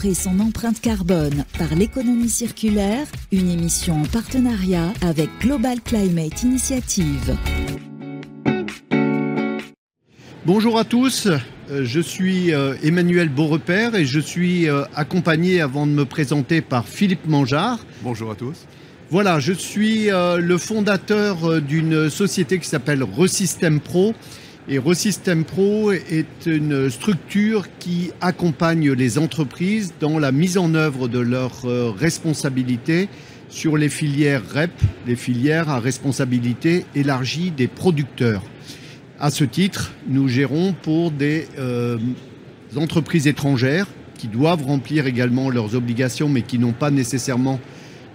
son empreinte carbone par l'économie circulaire, une émission en partenariat avec Global Climate Initiative. Bonjour à tous, euh, je suis euh, Emmanuel Beaurepaire et je suis euh, accompagné avant de me présenter par Philippe Mangeard. Bonjour à tous. Voilà, je suis le fondateur d'une société qui s'appelle Resystem Pro. Et Resystem Pro est une structure qui accompagne les entreprises dans la mise en œuvre de leurs responsabilités sur les filières REP, les filières à responsabilité élargie des producteurs. À ce titre, nous gérons pour des euh, entreprises étrangères qui doivent remplir également leurs obligations, mais qui n'ont pas nécessairement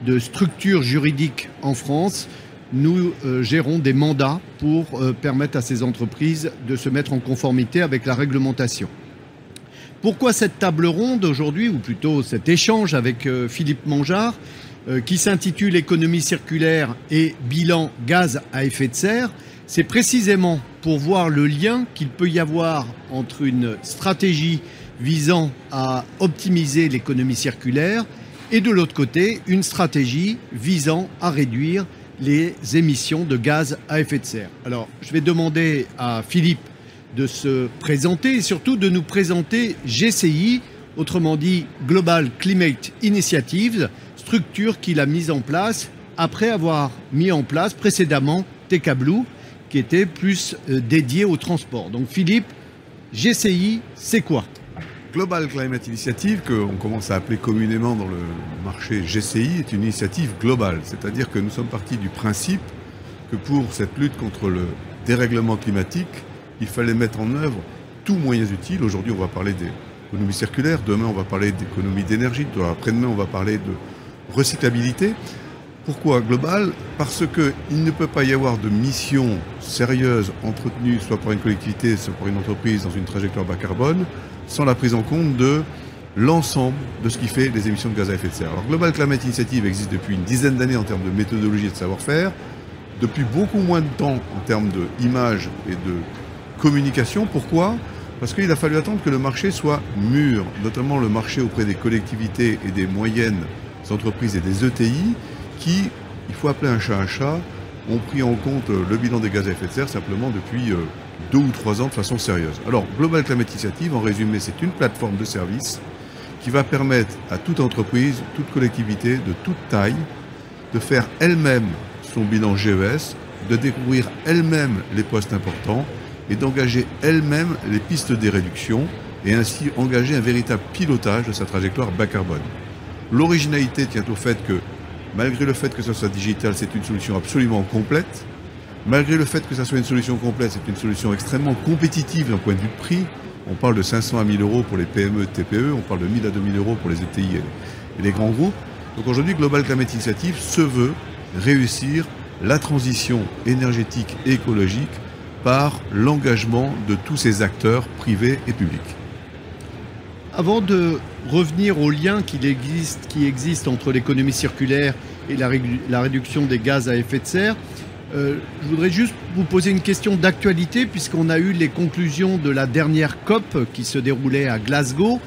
de structure juridique en France. Nous euh, gérons des mandats pour euh, permettre à ces entreprises de se mettre en conformité avec la réglementation. Pourquoi cette table ronde aujourd'hui, ou plutôt cet échange avec Philippe Mangeard, qui s'intitule Économie circulaire et bilan gaz à effet de serre c'est précisément pour voir le lien qu'il peut y avoir entre une stratégie visant à optimiser l'économie circulaire et de l'autre côté, une stratégie visant à réduire les émissions de gaz à effet de serre. Alors, je vais demander à Philippe de se présenter et surtout de nous présenter GCI, autrement dit Global Climate Initiative, structure qu'il a mise en place après avoir mis en place précédemment Blue, qui était plus euh, dédié au transport. Donc Philippe, GCI, c'est quoi? Global Climate Initiative, qu'on commence à appeler communément dans le marché GCI, est une initiative globale. C'est-à-dire que nous sommes partis du principe que pour cette lutte contre le dérèglement climatique, il fallait mettre en œuvre tous moyens utiles. Aujourd'hui, on va parler d'économie circulaire, demain, on va parler d'économie d'énergie, après-demain, on va parler de recyclabilité. Pourquoi global Parce qu'il ne peut pas y avoir de mission sérieuse entretenue soit par une collectivité, soit par une entreprise dans une trajectoire bas carbone, sans la prise en compte de l'ensemble de ce qui fait les émissions de gaz à effet de serre. Alors Global Climate Initiative existe depuis une dizaine d'années en termes de méthodologie et de savoir-faire, depuis beaucoup moins de temps en termes d'image et de communication. Pourquoi? Parce qu'il a fallu attendre que le marché soit mûr, notamment le marché auprès des collectivités et des moyennes entreprises et des ETI, qui, il faut appeler un chat un chat, ont pris en compte le bilan des gaz à effet de serre simplement depuis euh, deux ou trois ans de façon sérieuse. Alors, Global Climate Initiative, en résumé, c'est une plateforme de service qui va permettre à toute entreprise, toute collectivité de toute taille de faire elle-même son bilan GES, de découvrir elle-même les postes importants et d'engager elle-même les pistes des réductions et ainsi engager un véritable pilotage de sa trajectoire bas carbone. L'originalité tient au fait que Malgré le fait que ça soit digital, c'est une solution absolument complète. Malgré le fait que ça soit une solution complète, c'est une solution extrêmement compétitive d'un point de vue prix. On parle de 500 à 1000 euros pour les PME TPE, on parle de 1000 à 2000 euros pour les ETI et les grands groupes. Donc aujourd'hui, Global Climate Initiative se veut réussir la transition énergétique et écologique par l'engagement de tous ces acteurs privés et publics. Avant de revenir au lien qui existe entre l'économie circulaire et la, réduction des gaz à effet de serre, euh, je voudrais juste vous poser une question d'actualité puisqu'on a eu les conclusions de la dernière COP qui se déroulait à Glasgow.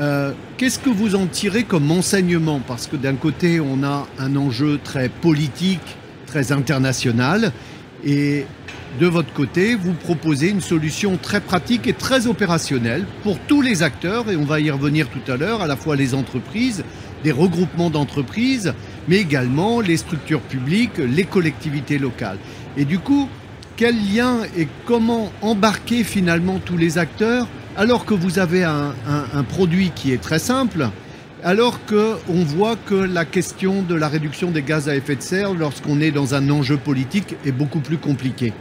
Euh, qu'est-ce que vous en tirez comme enseignement? Parce que d'un côté, on a un enjeu très politique, très international, et de votre côté, vous proposez une solution très pratique et très opérationnelle pour tous les acteurs, et on va y revenir tout à l'heure, à la fois les entreprises, des regroupements d'entreprises, mais également les structures publiques, les collectivités locales. Et du coup, quel lien et comment embarquer finalement tous les acteurs alors que vous avez un, produit qui est très simple, alors qu'on voit que la question de la réduction des gaz à effet de serre, lorsqu'on est dans un enjeu politique, est beaucoup plus compliquée.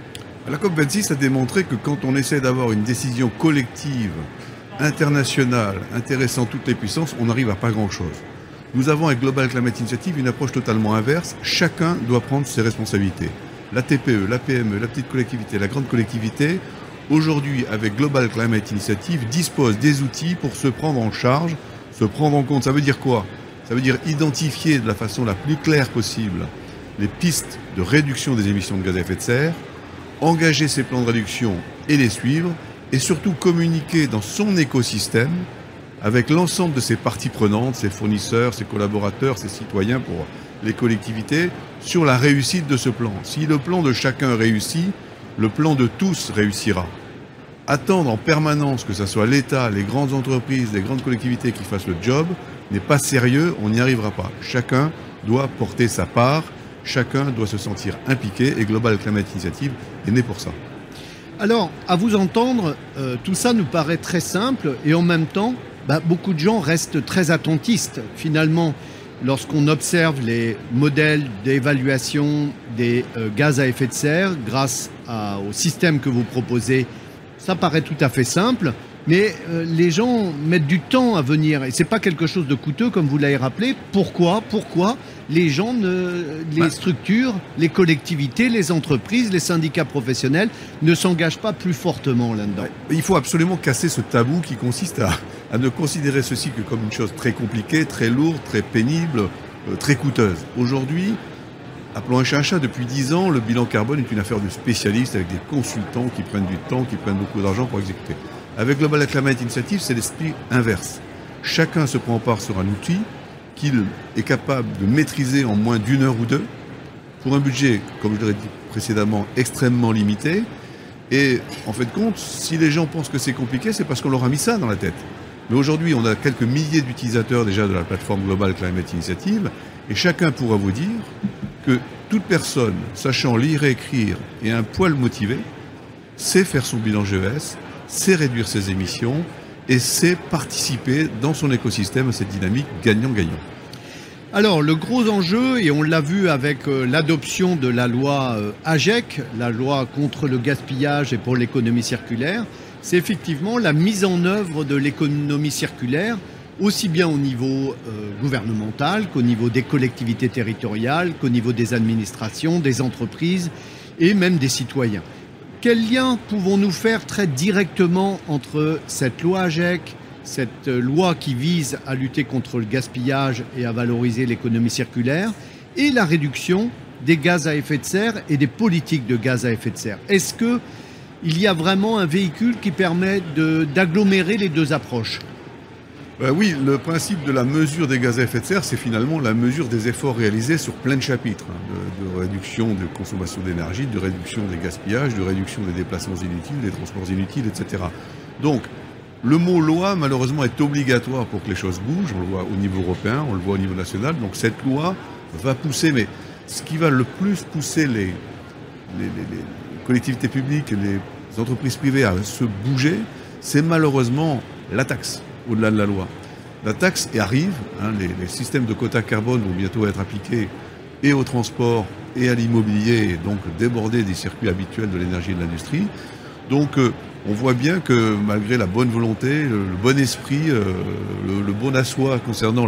La COP26 a démontré que quand on essaie d'avoir une décision collective, internationale, intéressant toutes les puissances, on n'arrive à pas grand-chose. Nous avons avec Global Climate Initiative une approche totalement inverse. Chacun doit prendre ses responsabilités. La TPE, la PME, la petite collectivité, la grande collectivité, aujourd'hui avec Global Climate Initiative, dispose des outils pour se prendre en charge, se prendre en compte. Ça veut dire quoi? Ça veut dire identifier de la façon la plus claire possible les pistes de réduction des émissions de gaz à effet de serre, engager ses plans de réduction et les suivre, et surtout communiquer dans son écosystème avec l'ensemble de ses parties prenantes, ses fournisseurs, ses collaborateurs, ses citoyens pour les collectivités, sur la réussite de ce plan. Si le plan de chacun réussit, le plan de tous réussira. Attendre en permanence que ce soit l'État, les grandes entreprises, les grandes collectivités qui fassent le job n'est pas sérieux, on n'y arrivera pas. Chacun doit porter sa part, chacun doit se sentir impliqué et Global Climate Initiative est né pour ça. Alors, à vous entendre, euh, tout ça nous paraît très simple et en même temps, bah, beaucoup de gens restent très attentistes. Finalement, lorsqu'on observe les modèles d'évaluation des euh, gaz à effet de serre grâce au système que vous proposez, ça paraît tout à fait simple. Mais euh, les gens mettent du temps à venir et c'est pas quelque chose de coûteux comme vous l'avez rappelé. Pourquoi? Pourquoi les gens, ne, les bah. structures, les collectivités, les entreprises, les syndicats professionnels ne s'engagent pas plus fortement là-dedans Il faut absolument casser ce tabou qui consiste à, à, ne considérer ceci que comme une chose très compliquée, très lourde, très pénible, euh, très coûteuse. Aujourd'hui, appelons un chat un chat, depuis dix ans, le bilan carbone est une affaire de spécialistes avec des consultants qui prennent du temps, qui prennent beaucoup d'argent pour exécuter. Avec Global Climate Initiative, c'est l'esprit inverse. Chacun se prend part sur un outil qu'il est capable de maîtriser en moins d'une heure ou deux, pour un budget, comme je l'ai dit précédemment, extrêmement limité. Et en fait compte, si les gens pensent que c'est compliqué, c'est parce qu'on leur a mis ça dans la tête. Mais aujourd'hui, on a quelques milliers d'utilisateurs déjà de la plateforme Global Climate Initiative, et chacun pourra vous dire que toute personne sachant lire et écrire et un poil motivé sait faire son bilan GES, c'est réduire ses émissions et c'est participer dans son écosystème à cette dynamique gagnant-gagnant. Alors le gros enjeu, et on l'a vu avec euh, l'adoption de la loi euh, AGEC, la loi contre le gaspillage et pour l'économie circulaire, c'est effectivement la mise en œuvre de l'économie circulaire, aussi bien au niveau euh, gouvernemental qu'au niveau des collectivités territoriales, qu'au niveau des administrations, des entreprises et même des citoyens. Quel lien pouvons-nous faire très directement entre cette loi AGEC, cette loi qui vise à lutter contre le gaspillage et à valoriser l'économie circulaire, et la réduction des gaz à effet de serre et des politiques de gaz à effet de serre? Est-ce qu'il y a vraiment un véhicule qui permet d'agglomérer les deux approches ben oui, le principe de la mesure des gaz à effet de serre, c'est finalement la mesure des efforts réalisés sur plein de chapitres, hein, de, réduction de consommation d'énergie, de réduction des gaspillages, de réduction des déplacements inutiles, des transports inutiles, etc. Donc, le mot loi, malheureusement, est obligatoire pour que les choses bougent. On le voit au niveau européen, on le voit au niveau national. Donc, cette loi va pousser, mais ce qui va le plus pousser les collectivités publiques et les entreprises privées à se bouger, c'est malheureusement la taxe au-delà de la loi. La taxe arrive, hein, les, systèmes de quotas carbone vont bientôt être appliqués et au transport et à l'immobilier, donc déborder des circuits habituels de l'énergie et de l'industrie. Donc euh, on voit bien que malgré la bonne volonté, le, bon esprit, euh, le, bon assoit concernant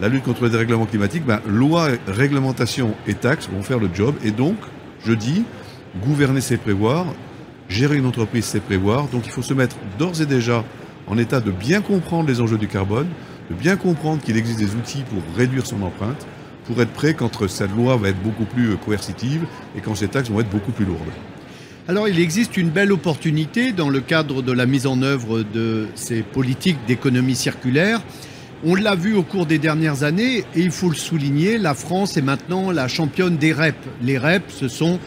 la lutte contre le dérèglement climatique, ben, loi, réglementation et taxes vont faire le job. Et donc, je dis, gouverner c'est prévoir, gérer une entreprise c'est prévoir. Donc il faut se mettre d'ores et déjà en état de bien comprendre les enjeux du carbone, de bien comprendre qu'il existe des outils pour réduire son empreinte, pour être prêt quand cette loi va être beaucoup plus euh, coercitive et quand ces taxes vont être beaucoup plus lourdes. Alors il existe une belle opportunité dans le cadre de la mise en œuvre de ces politiques d'économie circulaire. On l'a vu au cours des dernières années et il faut le souligner, la France est maintenant la championne des REP. Les REP, ce sont euh,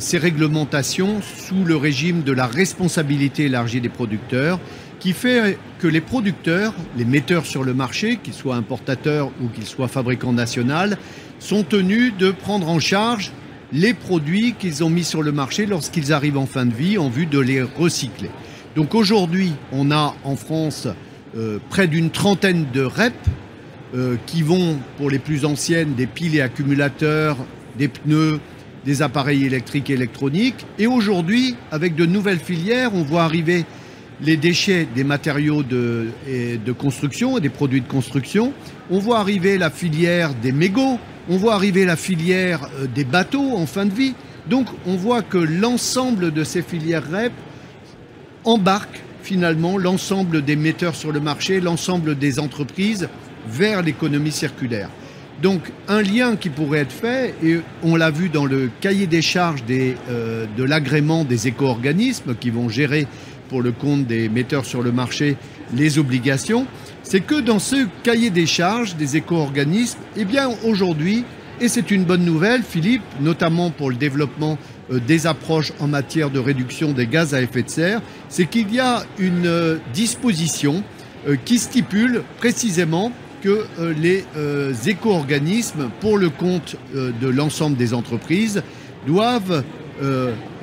ces réglementations sous le régime de la responsabilité élargie des producteurs qui fait que les producteurs, les metteurs sur le marché, qu'ils soient importateurs ou qu'ils soient fabricants nationaux, sont tenus de prendre en charge les produits qu'ils ont mis sur le marché lorsqu'ils arrivent en fin de vie en vue de les recycler. Donc aujourd'hui, on a en France euh, près d'une trentaine de REP euh, qui vont, pour les plus anciennes, des piles et accumulateurs, des pneus, des appareils électriques et électroniques. Et aujourd'hui, avec de nouvelles filières, on voit arriver les déchets des matériaux de, construction et des produits de construction. On voit arriver la filière des mégots, on voit arriver la filière euh, des bateaux en fin de vie. Donc on voit que l'ensemble de ces filières REP embarquent finalement l'ensemble des metteurs sur le marché, l'ensemble des entreprises vers l'économie circulaire. Donc un lien qui pourrait être fait, et on l'a vu dans le cahier des charges euh, de l'agrément des éco-organismes qui vont gérer pour le compte des metteurs sur le marché les obligations, c'est que dans ce cahier des charges des éco-organismes, eh bien aujourd'hui, et c'est une bonne nouvelle, Philippe, notamment pour le développement euh, des approches en matière de réduction des gaz à effet de serre, c'est qu'il y a une euh, disposition qui stipule précisément que les éco-organismes, pour le compte de l'ensemble des entreprises, doivent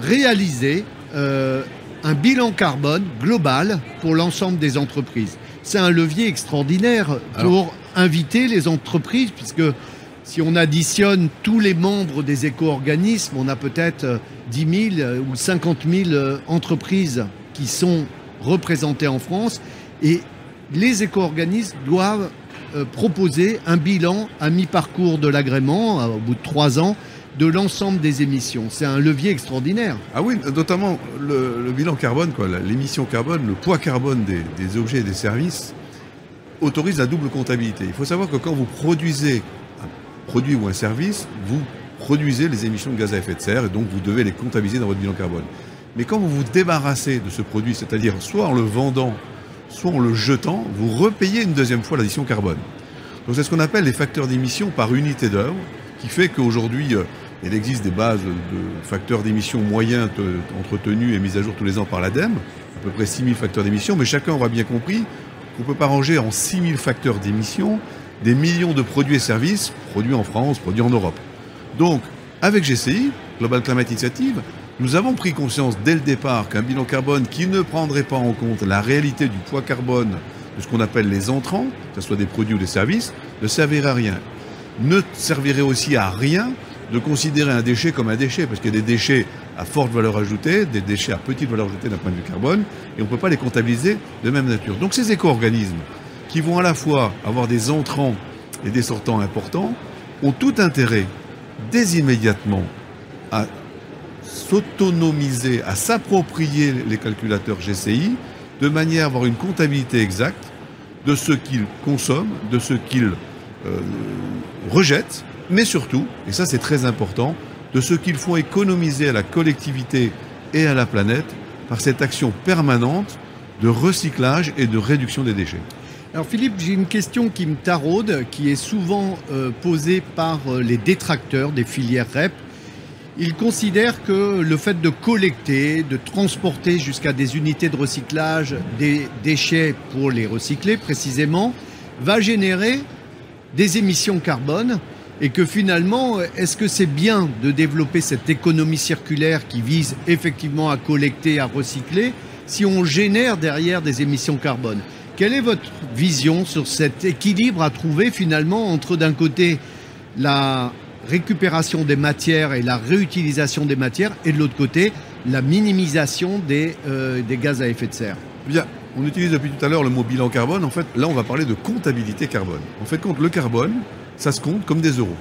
réaliser un bilan carbone global pour l'ensemble des entreprises. C'est un levier extraordinaire pour inviter les entreprises, puisque si on additionne tous les membres des éco-organismes, on a peut-être 10 000 ou 50 000 entreprises qui sont représentées en France. Et les éco-organismes doivent euh, proposer un bilan à mi-parcours de l'agrément, euh, au bout de trois ans, de l'ensemble des émissions. C'est un levier extraordinaire. Ah oui, notamment le, bilan carbone, l'émission carbone, le poids carbone des, objets et des services autorise la double comptabilité. Il faut savoir que quand vous produisez produit ou un service, vous produisez les émissions de gaz à effet de serre et donc vous devez les comptabiliser dans votre bilan carbone. Mais quand vous vous débarrassez de ce produit, c'est-à-dire soit en le vendant, soit en le jetant, vous repayez une deuxième fois l'addition carbone. Donc c'est ce qu'on appelle les facteurs d'émission par unité d'œuvre, qui fait qu'aujourd'hui, euh, il existe des bases de facteurs d'émission moyens entretenus et mis à jour tous les ans par l'ADEME, à peu près 6000 facteurs d'émission, mais chacun aura bien compris qu'on ne peut pas ranger en 6000 facteurs d'émission des millions de produits et services produits en France, produits en Europe. Donc, avec GCI, Global Climate Initiative, nous avons pris conscience dès le départ qu'un bilan carbone qui ne prendrait pas en compte la réalité du poids carbone de ce qu'on appelle les entrants, que ce soit des produits ou des services, ne servirait à rien. Ne servirait aussi à rien de considérer un déchet comme un déchet, parce qu'il y a des déchets à forte valeur ajoutée, des déchets à petite valeur ajoutée d'un point de vue carbone, et on ne peut pas les comptabiliser de même nature. Donc ces éco-organismes, qui vont à la fois avoir des entrants et des sortants importants, ont tout intérêt dès immédiatement à s'autonomiser, à s'approprier les calculateurs GCI, de manière à avoir une comptabilité exacte de ce qu'ils consomment, de ce qu'ils euh, rejettent, mais surtout, et ça c'est très important, de ce qu'ils font économiser à la collectivité et à la planète par cette action permanente de recyclage et de réduction des déchets. Alors Philippe, j'ai une question qui me taraude, qui est souvent euh, posée par euh, les détracteurs des filières REP. Ils considèrent que le fait de collecter, de transporter jusqu'à des unités de recyclage des déchets pour les recycler précisément, va générer des émissions carbone et que finalement, est-ce que c'est bien de développer cette économie circulaire qui vise effectivement à collecter, à recycler, si on génère derrière des émissions carbone? Quelle est votre vision sur cet équilibre à trouver finalement entre d'un côté la récupération des matières et la réutilisation des matières et de l'autre côté la minimisation des, euh, des gaz à effet de serre Bien, on utilise depuis tout à l'heure le mot bilan carbone. En fait, là, on va parler de comptabilité carbone. En fait, compte le carbone, ça se compte comme des euros.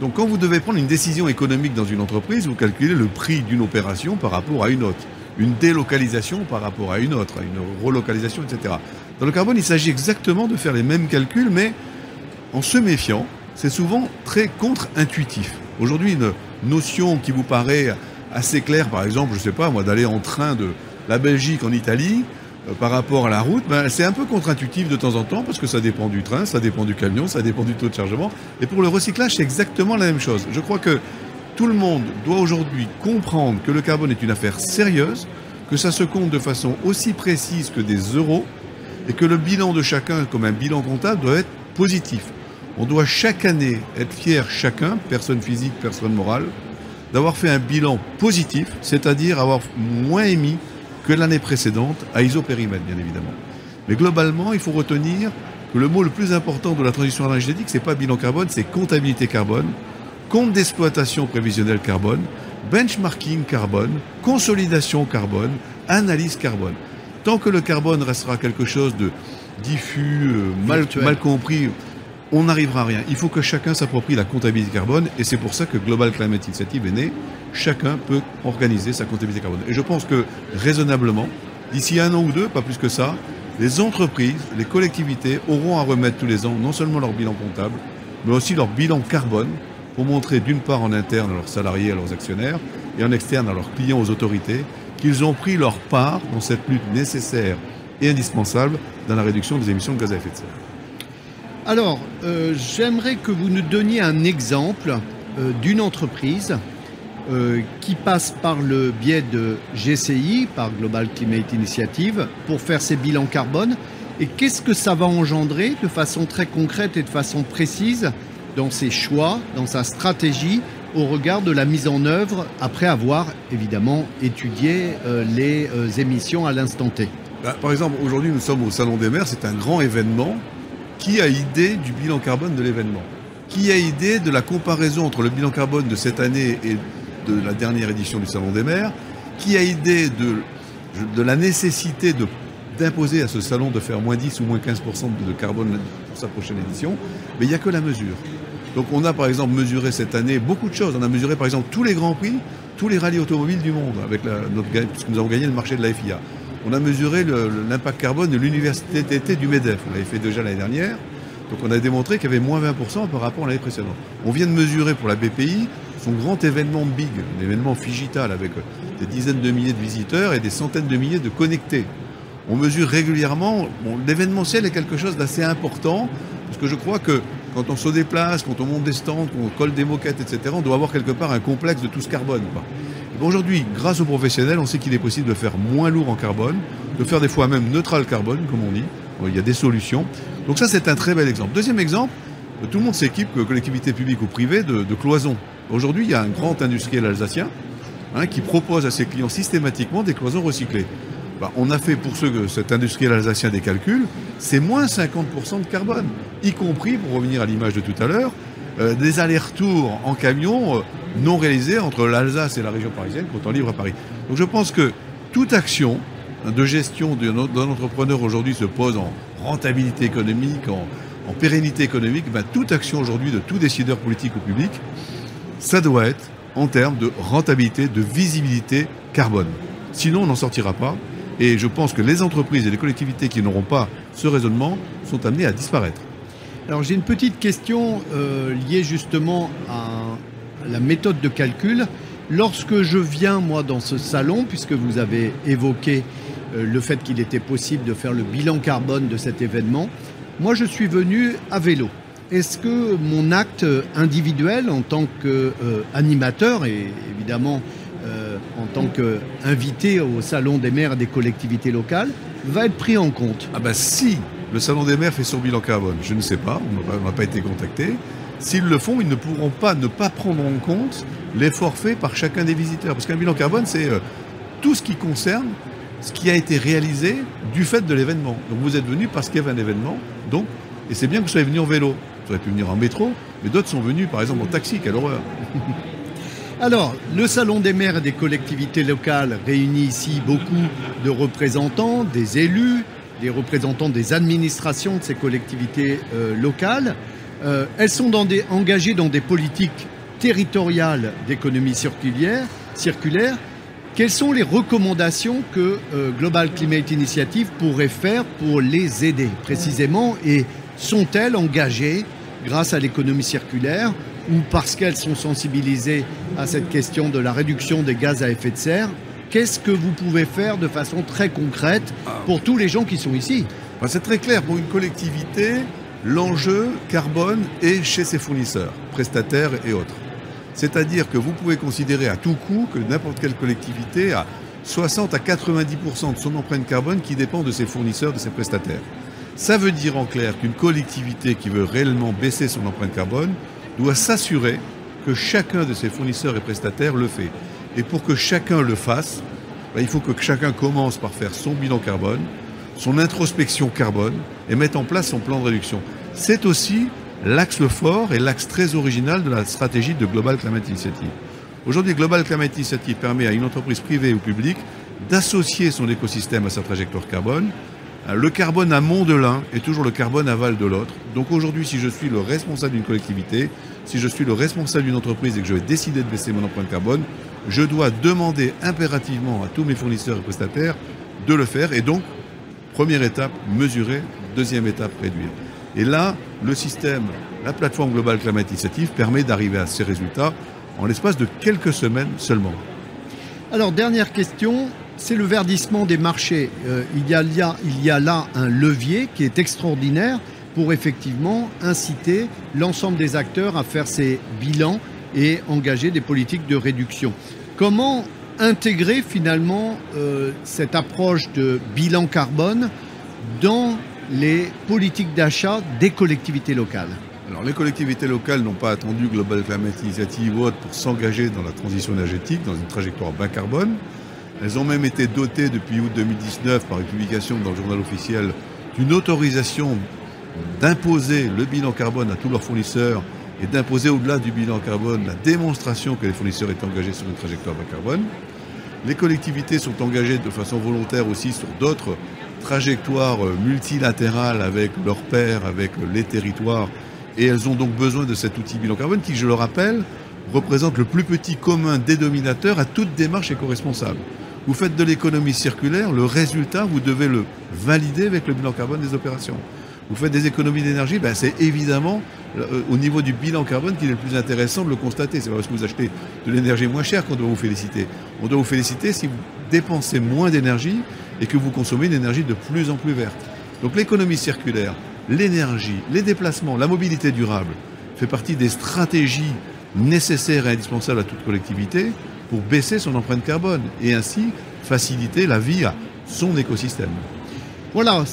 Donc, quand vous devez prendre une décision économique dans une entreprise, vous calculez le prix d'une opération par rapport à une autre, une délocalisation par rapport à une autre, une relocalisation, etc. Dans le carbone, il s'agit exactement de faire les mêmes calculs, mais en se méfiant, c'est souvent très contre-intuitif. Aujourd'hui, une notion qui vous paraît assez claire, par exemple, je ne sais pas, moi, d'aller en train de la Belgique en Italie, euh, par rapport à la route, ben, c'est un peu contre-intuitif de temps en temps parce que ça dépend du train, ça dépend du camion, ça dépend du taux de chargement. Et pour le recyclage, c'est exactement la même chose. Je crois que tout le monde doit aujourd'hui comprendre que le carbone est une affaire sérieuse, que ça se compte de façon aussi précise que des euros, et que le bilan de chacun, comme un bilan comptable, doit être positif. On doit chaque année être fier chacun, personne physique, personne morale, d'avoir fait un bilan positif, c'est-à-dire avoir moins émis que l'année précédente à isopérimètre, bien évidemment. Mais globalement, il faut retenir que le mot le plus important de la transition énergétique, c'est pas bilan carbone, c'est comptabilité carbone, compte d'exploitation prévisionnelle carbone, benchmarking carbone, consolidation carbone, analyse carbone. Tant que le carbone restera quelque chose de diffus, euh, mal, mal compris, on n'arrivera à rien. Il faut que chacun s'approprie la comptabilité carbone et c'est pour ça que Global Climate Initiative est né. Chacun peut organiser sa comptabilité carbone. Et je pense que raisonnablement, d'ici un an ou deux, pas plus que ça, les entreprises, les collectivités auront à remettre tous les ans non seulement leur bilan comptable, mais aussi leur bilan carbone pour montrer d'une part en interne à leurs salariés, à leurs actionnaires, et en externe à leurs clients, aux autorités, qu'ils ont pris leur part dans cette lutte nécessaire et indispensable dans la réduction des émissions de gaz à effet de serre. Alors, euh, j'aimerais que vous nous donniez un exemple euh, d'une entreprise euh, qui passe par le biais de GCI, par Global Climate Initiative, pour faire ses bilans carbone. Et qu'est-ce que ça va engendrer de façon très concrète et de façon précise dans ses choix, dans sa stratégie, au regard de la mise en œuvre, après avoir évidemment étudié les émissions à l'instant T? Bah, Par exemple, aujourd'hui, nous sommes au Salon des maires, c'est un grand événement qui a idée du bilan carbone de l'événement? Qui a idée de la comparaison entre le bilan carbone de cette année et de la dernière édition du Salon des maires? Qui a idée de, la nécessité d'imposer à ce salon de faire moins 10 ou moins 15% de carbone pour sa prochaine édition, mais il n'y a que la mesure. Donc on a par exemple mesuré cette année beaucoup de choses. On a mesuré par exemple tous les grands prix, tous les rallyes automobiles du monde, avec la, notre, puisque nous avons gagné le marché de la FIA on a mesuré l'impact carbone de l'université d'été du MEDEF. On l'avait fait déjà l'année dernière. Donc on a démontré qu'il y avait moins 20% par rapport à l'année précédente. On vient de mesurer pour la BPI son grand événement big, un événement figital avec des dizaines de milliers de visiteurs et des centaines de milliers de connectés. On mesure régulièrement. L'événementiel est quelque chose d'assez important parce que je crois que quand on se déplace, quand on monte des stands, quand on colle des moquettes, etc., on doit avoir quelque part un complexe de tout ce carbone. Aujourd'hui, grâce aux professionnels, on sait qu'il est possible de faire moins lourd en carbone, de faire des fois même neutral carbone, comme on dit. Il y a des solutions. Donc ça, c'est un très bel exemple. Deuxième exemple, tout le monde s'équipe, collectivité publique ou privée, de, cloisons. Aujourd'hui, il y a un grand industriel alsacien hein, qui propose à ses clients systématiquement des cloisons recyclées. Bah, on a fait pour ceux, cet industriel alsacien des calculs, c'est moins 50% de carbone, y compris, pour revenir à l'image de tout à l'heure, euh, des allers-retours en camion euh, non réalisés entre l'Alsace et la région parisienne quand on livre à Paris. Donc je pense que toute action de gestion d'un entrepreneur aujourd'hui se pose en rentabilité économique, en, pérennité économique. Ben, toute action aujourd'hui de tout décideur politique ou public, ça doit être en termes de rentabilité, de visibilité carbone. Sinon, on n'en sortira pas. Et je pense que les entreprises et les collectivités qui n'auront pas ce raisonnement sont amenées à disparaître. Alors j'ai une petite question euh, liée justement à la méthode de calcul. Lorsque je viens moi dans ce salon, puisque vous avez évoqué euh, le fait qu'il était possible de faire le bilan carbone de cet événement, moi je suis venu à vélo. Est-ce que mon acte individuel en tant qu'animateur euh, et évidemment en tant qu'invité au salon des maires et des collectivités locales va être pris en compte? Ah bah si le Salon des maires fait son bilan carbone. Je ne sais pas, on n'a pas été contacté. S'ils le font, ils ne pourront pas ne pas prendre en compte l'effort fait par chacun des visiteurs. Parce qu'un bilan carbone, c'est euh, tout ce qui concerne ce qui a été réalisé du fait de l'événement. Donc vous êtes venu parce qu'il y avait un événement, donc, et c'est bien que vous soyez venu en vélo. Vous auriez pu venir en métro, mais d'autres sont venus par exemple en taxi, quelle horreur. Alors, le Salon des maires et des collectivités locales réunit ici beaucoup de représentants, des élus, des représentants des administrations de ces collectivités euh, locales. Euh, elles sont engagées dans des politiques territoriales d'économie circulaire. Quelles sont les recommandations que euh, Global Climate Initiative pourrait faire pour les aider précisément? Et sont-elles engagées grâce à l'économie circulaire ou parce qu'elles sont sensibilisées à cette question de la réduction des gaz à effet de serre? Qu'est-ce que vous pouvez faire de façon très concrète pour tous les gens qui sont ici C'est très clair. Pour une collectivité, l'enjeu carbone est chez ses fournisseurs, prestataires et autres. C'est-à-dire que vous pouvez considérer à tout coup que n'importe quelle collectivité a 60 à 90% de son empreinte carbone qui dépend de ses fournisseurs, de ses prestataires. Ça veut dire en clair qu'une collectivité qui veut réellement baisser son empreinte carbone doit s'assurer que chacun de ses fournisseurs et prestataires le fait. Et pour que chacun le fasse, bah, il faut que chacun commence par faire son bilan carbone, son introspection carbone et mettre en place son plan de réduction. C'est aussi l'axe fort et l'axe très original de la stratégie de Global Climate Initiative. Aujourd'hui, Global Climate Initiative permet à une entreprise privée ou publique d'associer son écosystème à sa trajectoire carbone. Le carbone amont de l'un est toujours le carbone aval de l'autre. Donc aujourd'hui, si je suis le responsable d'une collectivité, si je suis le responsable d'une entreprise et que je vais décider de baisser mon empreinte carbone, je dois demander impérativement à tous mes fournisseurs et prestataires de le faire. Et donc, première étape, mesurer. Deuxième étape, réduire. Et là, le système, la plateforme Global Climate Initiative permet d'arriver à ces résultats en l'espace de quelques semaines seulement. Alors, dernière question. c'est le verdissement des marchés. Euh, il y a là un levier qui est extraordinaire pour effectivement inciter l'ensemble des acteurs à faire ces bilans et engager des politiques de réduction. Comment intégrer finalement euh, cette approche de bilan carbone dans les politiques d'achat des collectivités locales? Alors, les collectivités locales n'ont pas attendu Global Climate Initiative ou pour s'engager dans la transition énergétique, dans une trajectoire bas carbone. Elles ont même été dotées depuis août 2019 par une publication dans le journal officiel d'une autorisation d'imposer le bilan carbone à tous leurs fournisseurs et d'imposer au-delà du bilan carbone la démonstration que les fournisseurs étaient engagés sur une trajectoire bas carbone. Les collectivités sont engagées de façon volontaire aussi sur d'autres trajectoires multilatérales avec leurs pairs, avec les territoires, et elles ont donc besoin de cet outil bilan carbone qui, je le rappelle, représente le plus petit commun dénominateur à toute démarche éco-responsable. Vous faites de l'économie circulaire, le résultat, vous devez le valider avec le bilan carbone des opérations vous faites des économies d'énergie, ben c'est évidemment euh, au niveau du bilan carbone qu'il est le plus intéressant de le constater. C'est pas parce que vous achetez de l'énergie moins chère qu'on doit vous féliciter. On doit vous féliciter si vous dépensez moins d'énergie et que vous consommez une énergie de plus en plus verte. Donc l'économie circulaire, l'énergie, les déplacements, la mobilité durable fait partie des stratégies nécessaires et indispensables à toute collectivité pour baisser son empreinte carbone et ainsi faciliter la vie à son écosystème. Voilà,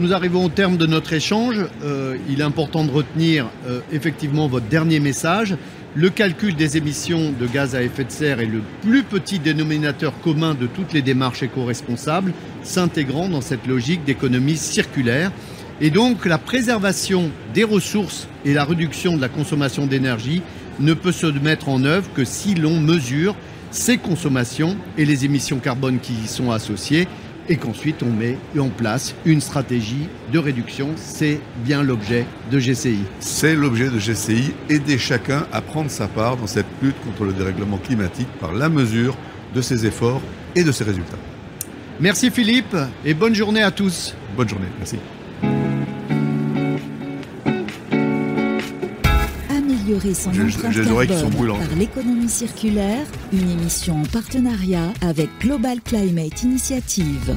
nous arrivons au terme de notre échange. Euh, il est important de retenir euh, effectivement votre dernier message. Le calcul des émissions de gaz à effet de serre est le plus petit dénominateur commun de toutes les démarches éco-responsables, s'intégrant dans cette logique d'économie circulaire. Et donc la préservation des ressources et la réduction de la consommation d'énergie ne peut se mettre en œuvre que si l'on mesure ces consommations et les émissions carbone qui y sont associées et qu'ensuite on met en place une stratégie de réduction. C'est bien l'objet de GCI. C'est l'objet de GCI, aider chacun à prendre sa part dans cette lutte contre le dérèglement climatique par la mesure de ses efforts et de ses résultats. Merci Philippe et bonne journée à tous. Bonne journée, merci. Améliorer son empreinte carbone par l'économie circulaire, une émission en partenariat avec Global Climate Initiative.